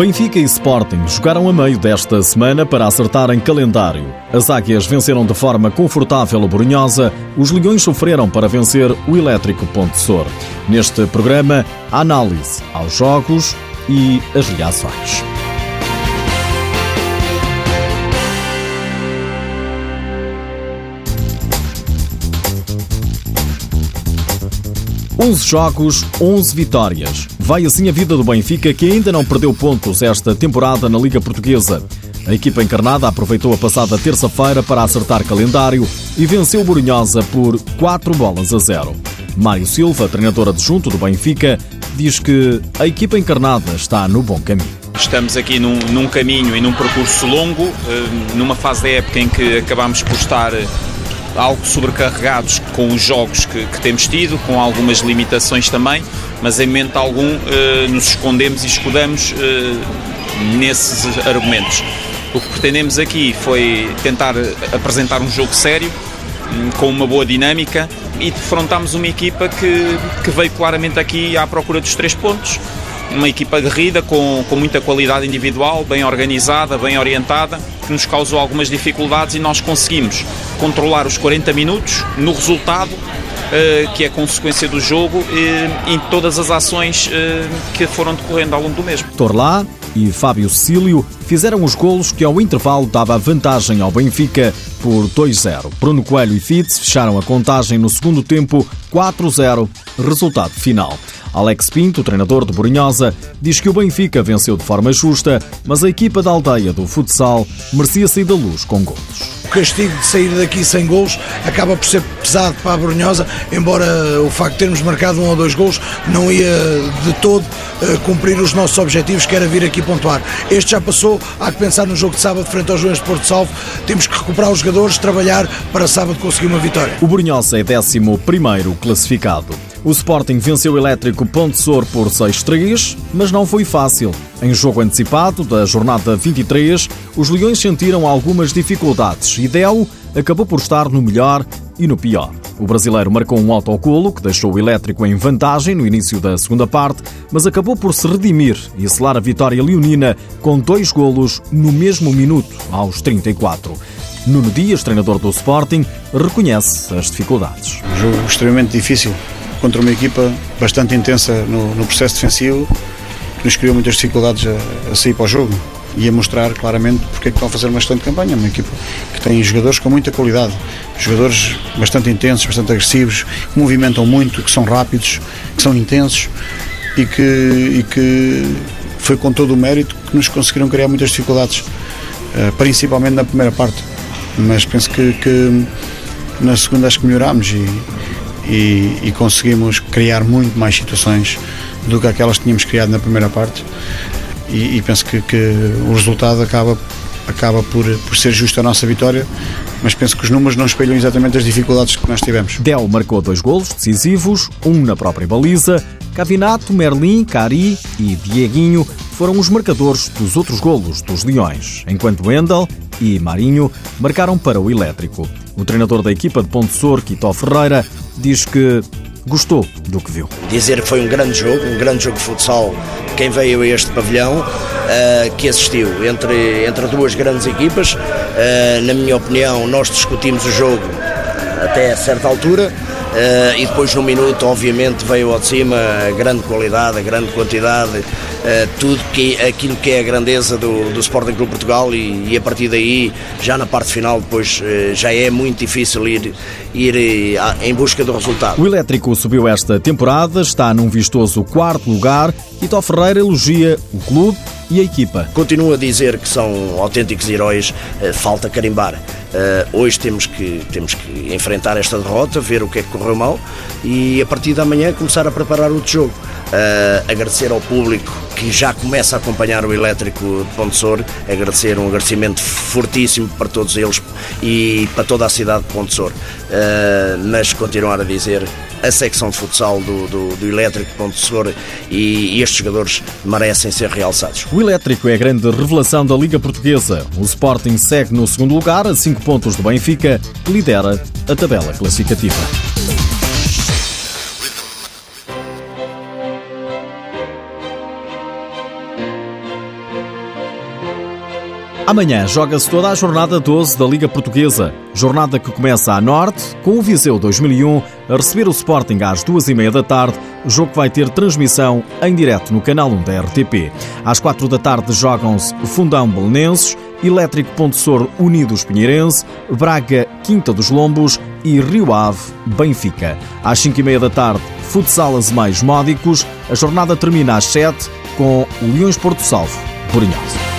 Benfica e Sporting jogaram a meio desta semana para acertarem calendário. As Águias venceram de forma confortável o Brunhosa, os Leões sofreram para vencer o Elétrico Ponte Sor. Neste programa, análise aos jogos e as reações. 11 jogos, 11 vitórias. Vai assim a vida do Benfica, que ainda não perdeu pontos esta temporada na Liga Portuguesa. A equipa encarnada aproveitou a passada terça-feira para acertar calendário e venceu Borinhosa por 4 bolas a 0. Mário Silva, treinador adjunto do Benfica, diz que a equipa encarnada está no bom caminho. Estamos aqui num, num caminho e num percurso longo, eh, numa fase da época em que acabamos por estar algo sobrecarregados com os jogos que, que, temos tido, com algumas limitações também, mas em momento algum eh, nos escondemos e escudamos eh, nesses argumentos. O que pretendemos aqui foi tentar apresentar um jogo sério, hum, com uma boa dinâmica e defrontámos uma equipa que, que veio claramente aqui à procura dos três pontos uma equipa aguerrida, com, com muita qualidade individual, bem organizada, bem orientada, que nos causou algumas dificuldades e nós conseguimos controlar os 40 minutos no resultado eh, que é consequência do jogo e em todas as ações eh, que foram decorrendo ao longo do mesmo. Torlá e Fábio Cílio fizeram os golos que ao intervalo dava vantagem ao Benfica por 2-0. Bruno Coelho e Fitz fecharam a contagem no segundo tempo 4-0, resultado final. Alex Pinto, treinador de Borinhosa, diz que o Benfica venceu de forma justa, mas a equipa da aldeia do futsal merecia sair da luz com golos o castigo de sair daqui sem gols acaba por ser pesado para a Brunhosa, embora o facto de termos marcado um ou dois gols não ia de todo uh, cumprir os nossos objetivos, que era vir aqui pontuar. Este já passou, há que pensar no jogo de sábado frente aos Joões de Porto Salvo, temos que recuperar os trabalhar para sábado conseguir uma vitória. O Brunhosa é 11 primeiro classificado. O Sporting venceu o Elétrico Ponte Sor por 6-3, mas não foi fácil. Em jogo antecipado da jornada 23, os Leões sentiram algumas dificuldades e Del acabou por estar no melhor e no pior. O brasileiro marcou um autocolo que deixou o Elétrico em vantagem no início da segunda parte, mas acabou por se redimir e selar a vitória leonina com dois golos no mesmo minuto, aos 34. Nuno Dias, treinador do Sporting, reconhece as dificuldades. Um jogo extremamente difícil contra uma equipa bastante intensa no, no processo defensivo, que nos criou muitas dificuldades a, a, sair para o jogo e a mostrar claramente porque é que estão a fazer uma excelente campanha. Uma equipa que tem jogadores com muita qualidade, jogadores bastante intensos, bastante agressivos, que movimentam muito, que são rápidos, que são intensos e que, e que foi com todo o mérito que nos conseguiram criar muitas dificuldades, eh, principalmente na primeira parte. Mas penso que, que na segunda acho que melhorámos e, e, e, conseguimos criar muito mais situações do que aquelas que tínhamos criado na primeira parte e, e penso que, que, o resultado acaba acaba por, por ser justo a nossa vitória, mas penso que os números não espelham exatamente as dificuldades que nós tivemos. Del marcou dois golos decisivos, um na própria baliza. Cavinato, Merlin, Cari e Dieguinho foram os marcadores dos outros golos dos Leões, enquanto Wendel e Marinho marcaram para o Elétrico. O treinador da equipa de Ponte Sor, Quito Ferreira, diz que gostou do que viu. Dizer que foi um grande jogo, um grande jogo de futsal. Quem veio a este pavilhão, uh, que assistiu entre, entre duas grandes equipas, uh, na minha opinião, nós discutimos o jogo até a certa altura. Uh, e depois no minuto obviamente veio ao de cima a grande qualidade, a grande quantidade tudo que, aquilo que é a grandeza do, do Sporting Clube Portugal e, e, a partir daí, já na parte final, depois uh, já é muito difícil ir, ir em busca do resultado. O Elétrico subiu esta temporada, está num vistoso quarto lugar. Tito Ferreira elogia o clube e a equipa. Continuo a dizer que são autênticos heróis, falta carimbar. hoje temos que, temos que enfrentar esta derrota, ver o que é que correu mal e a partir da manhã começar a preparar outro jogo. agradecer ao público que já começa a acompanhar o elétrico de Pontessor, agradecer um agradecimento fortíssimo para todos eles e para toda a cidade de Pontessor. Uh, mas continuar a dizer, a secção de futsal do, do, do Elétrico de Pontessor e, e estes jogadores merecem ser realçados. O Elétrico é a grande revelação da Liga Portuguesa. O Sporting segue no segundo lugar, a 5 pontos do Benfica, que lidera a tabela classificativa. Amanhã joga-se toda a jornada 12 da Liga Portuguesa. Jornada que começa a norte, com o Viseu 2001 a receber o Sporting às duas e meia da tarde, jogo que vai ter transmissão em direto no canal 1 da RTP. Às quatro da tarde jogam-se Fundão Belenenses, Elétrico Ponte Sor Unidos Pinheirense, Braga Quinta dos Lombos e Rio Ave Benfica. Às cinco e meia da tarde, Futsal Azemais Módicos. A jornada termina às sete com o Leões Porto Salvo, Borinhosa.